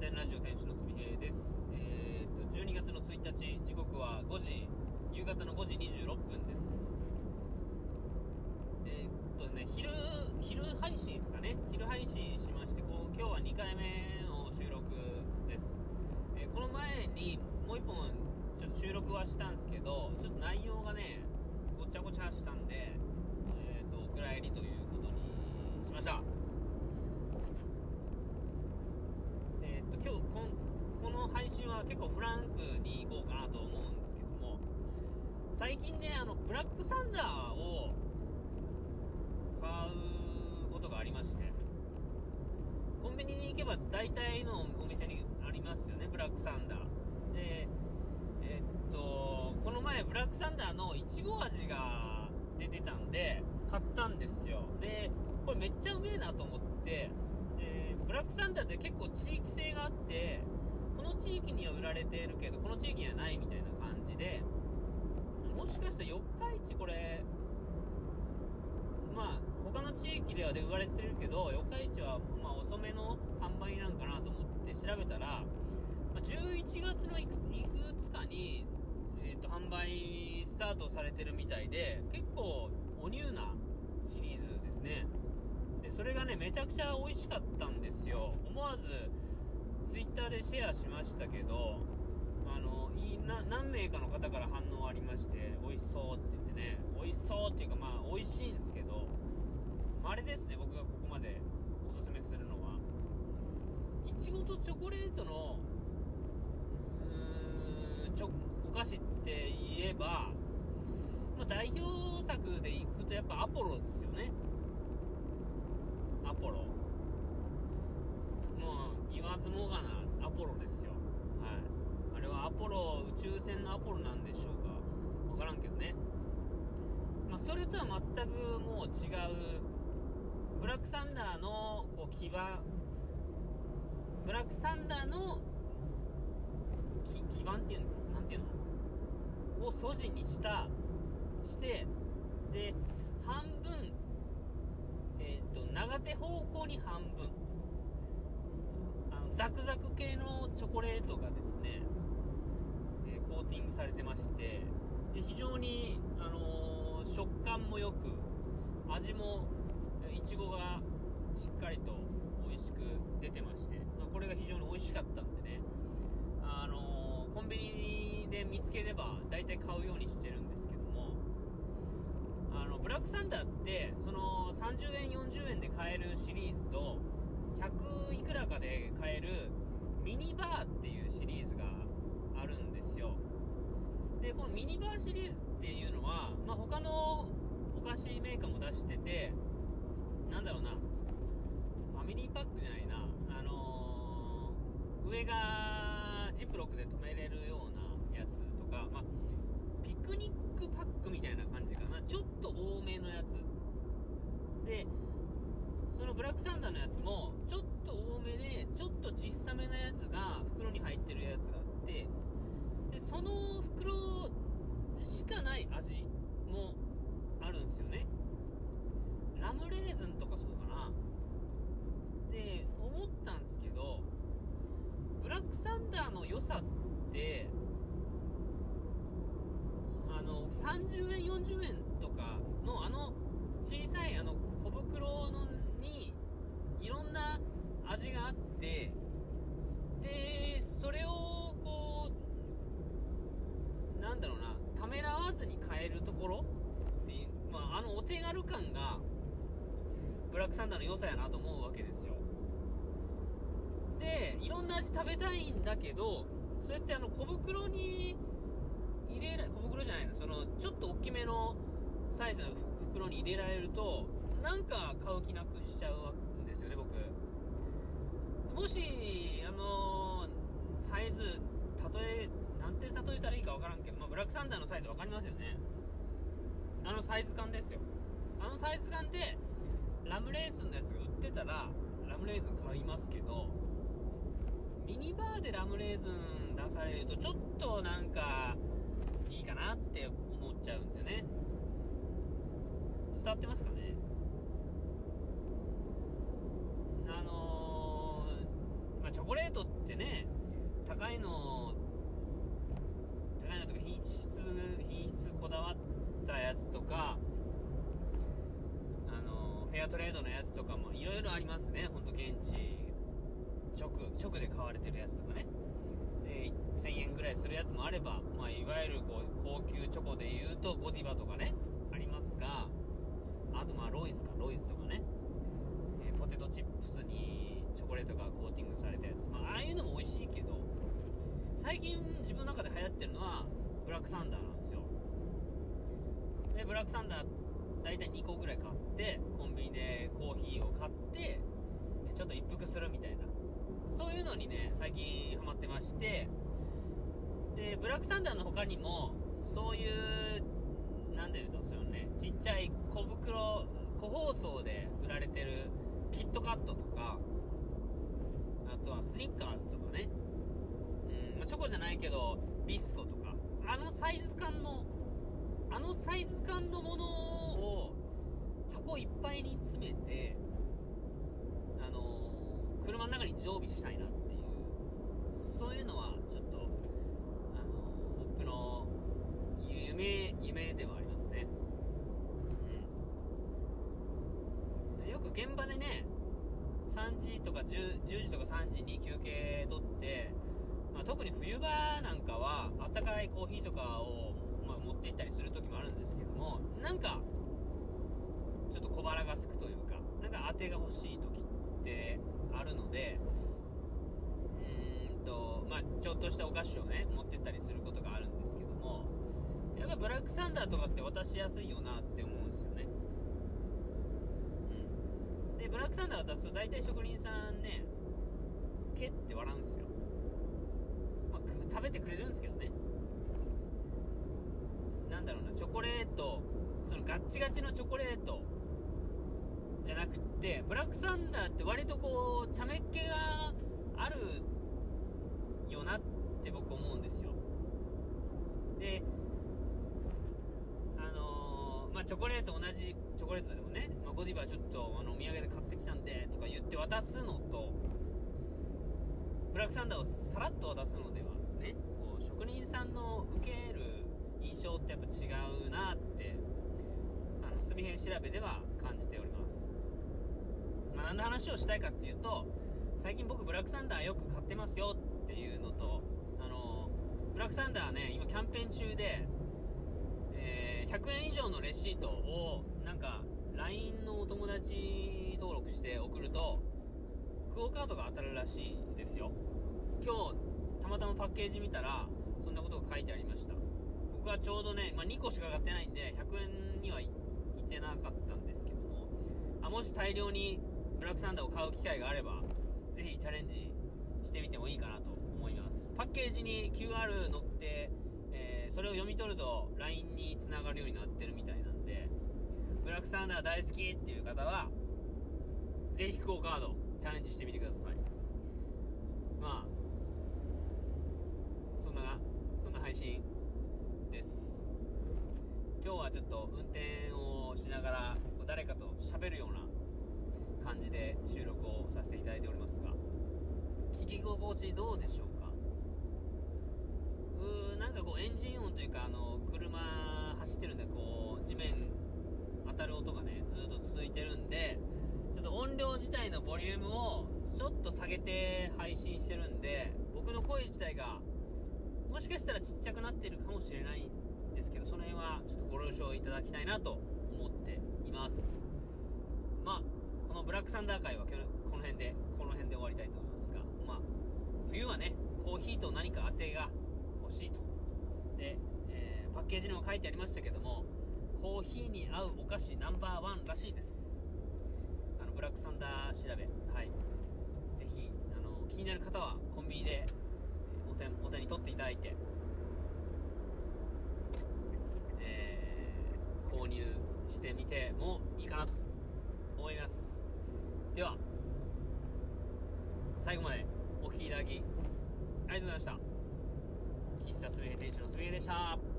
天ラジオ店主のすみへいです。えー、っと、12月の1日、時刻は5時、夕方の5時26分です。えー、っとね、昼、昼配信ですかね。昼配信しまして、こう、今日は2回目の収録です。えーこの前にもう1本、ちょっと収録はしたんですけど、ちょっと内容がね、ごちゃごちゃしたんで、えー、っと、お蔵入りということにしました。えーっと今日こんこの配信は結構フランクに行こうかなと思うんですけども最近ねあのブラックサンダーを買うことがありましてコンビニに行けば大体のお店にありますよねブラックサンダー。でえっとこの前ブラックサンダーのいちご味が出てたんで買ったんですよ。でこれめっちゃうめえなと思ってでブラックサンダーって結構地域性があってこの地域には売られているけどこの地域にはないみたいな感じでもしかしたら四日市これまあ他の地域ではで売られてるけど四日市はま遅めの販売なんかなと思って調べたら、ま11月のいくいくつかに、えー、と販売スタートされてるみたいで結構おニューなシリーズですね。でそれがねめちゃくちゃ美味しかったんですよ。思わずシェアしましたけどあのいな何名かの方から反応ありまして美味しそうって言ってね。美味しそうっていうかまあ美味しいんですけどあれですね僕がここまでおすすめするのは。いちごとチョコレートのうーんちょお菓子って言えば、まあ、代表作でいくとやっぱアポロですよね。アポロ。もう言わずもがなポロですよ。はい。あれはアポロ宇宙船のアポロなんでしょうか。わからんけどね。まあそれとは全くもう違うブラックサンダーのこう基盤ブラックサンダーの基盤っていうのなんていうの？を素地にしたしてで半分えっ、と長手方向に半分。ザクザク系のチョコレートがですね、えーコーティングされてましてで非常に、あのー食感もよく味もいちごがしっかりと美味しく出てましてこれが非常に美味しかったんでねあのーコンビニで見つければ大体買うようにしてるんですけどもあのブラックサンダーってその30円40円で買えるシリーズと100いくらかで買えるミニバーっていうシリーズがあるんですよ。でこのミニバーシリーズっていうのは、まあ、他のお菓子メーカーも出しててなんだろうな。ファミリーパックじゃないな。あのー上がジップロックで止めれるようなやつとか、まあ、ピクニックパックみたいな感じかな。ちょっと多めのやつ。でのブラックサンダーのやつもちょっと多めでちょっと小さめなやつが袋に入ってるやつがあってでその袋しかない味もあるんですよね。ラムレーズンとかそうかな。で思ったんですけどブラックサンダーの良さってあの30円40円とかのあの小さいあの小袋のにいろんな味がってでそれをこうなんだろうなためらわずに買えるところ？っていう、まあ、あのお手軽感がブラックサンダーの良さやなと思うわけですよ。でいろんな味食べたいんだけどそうやってあの小袋に入れら小袋じゃないのそのちょっと大きめのサイズの袋に入れられるとなんか買う気なくしちゃうんですよね僕もしあのーサイズ例えなんて例えたらいいかわからんけど、まあ、ブラックサンダーのサイズわかりますよね。あのサイズ感ですよ。あのサイズ感でラムレーズンのやつが売ってたらラムレーズン買いますけどミニバーでラムレーズン出されるとちょっとなんかいいかなって思っちゃうんですよね。伝わってますかねあのー、トってね高いの高いのとか品質品質こだわったやつとかあのフェアトレードのやつとかもいろいろありますねほんと現地直直で買われてるやつとかね。で1000円ぐらいするやつもあれば、まあ、いわゆるこう高級チョコでいうとゴディバとかねありますがあとまあロイズかロイズとかね、えポテトチップスにチョコレートがコーティングされたやつ、まあ、ああいうのも美味しいけど最近自分の中で流行ってるのはブラックサンダーなんですよ。でブラックサンダー大体2個ぐらい買ってコンビニでコーヒーを買ってちょっと一服するみたいな。そういうのにね最近ハマってまして。でブラックサンダーの他にもそういうなんで言うんですよねちっちゃい小袋個包装で売られてるキットカットとかとはスニッカーズとかね。うん、まあチョコじゃないけどビスコとか。あのサイズ感のあのサイズ感のものを箱いっぱいに詰めてあのー車の中に常備したいなっていう。そういうのはちょっとあのー僕の夢夢ではありますね、うん、よく現場でね3時とか 10, 10時とか3時に休憩取って、まあ、特に冬場なんかはあったかいコーヒーとかを、まあ、持って行ったりする時もあるんですけどもなんかちょっと小腹が空くというかなんか当てが欲しい時ってあるのでうーんとまあちょっとしたお菓子をね持ってったりすることがあるんですけどもやっぱブラックサンダーとかって渡しやすいよなって思うんですよねうんでブラックサンダー渡すと大体職人さんねけって笑うんですよ、まあ、食べてくれるんですけどね。なんだろうなチョコレートそのガッチガチのチョコレートじゃなくってブラックサンダーって割とこう茶目っ気があるよなって僕思うんですよ。でチョコレート同じチョコレートでもね、まあ、ゴディバちょっとあのお土産で買ってきたんでとか言って渡すのとブラックサンダーをさらっと渡すのではねこう職人さんの受ける印象ってやっぱ違うなってあの墨編調べでは感じております、まあ、何の話をしたいかっていうと最近僕ブラックサンダーよく買ってますよっていうのとあのブラックサンダーね今キャンペーン中で、100円以上のレシートをなんか LINE のお友達登録して送るとクオカードが当たるらしいんですよ。今日たまたまパッケージ見たらそんなことが書いてありました。僕はちょうどね、まあ、2個しか買ってないんで100円にはいいてなかったんですけどもあもし大量にブラックサンダーを買う機会があればぜひチャレンジしてみてもいいかなと思います。パッケージに QR 載って、を読み取ると LINE につながるようになってるみたいなんでブラックサンダー大好きっていう方はぜひクオカードチャレンジしてみてください。まあそんなそんな配信です。今日はちょっと運転をしながら誰かと喋るような感じで収録をさせていただいておりますが聞き心地どうでしょう？なんかこうエンジン音というかあの車走ってるんでこう地面当たる音がねずっと続いてるんでちょっと音量自体のボリュームをちょっと下げて配信してるんで僕の声自体がもしかしたらちっちゃくなってるかもしれないんですけどその辺はちょっとご了承いただきたいなと思っています。まあこのブラックサンダー会はこの辺でこの辺で終わりたいと思いますがまあ冬はねコーヒーと何か当てが欲しいと。で、えーパッケージにも書いてありましたけどもコーヒーに合うお菓子ナンバーワンらしいです。あのブラックサンダー調べ。はい。ぜひあの気になる方はコンビニでお手お手に取っていただいてえー購入してみてもいいかなと思います。では最後までお聞きい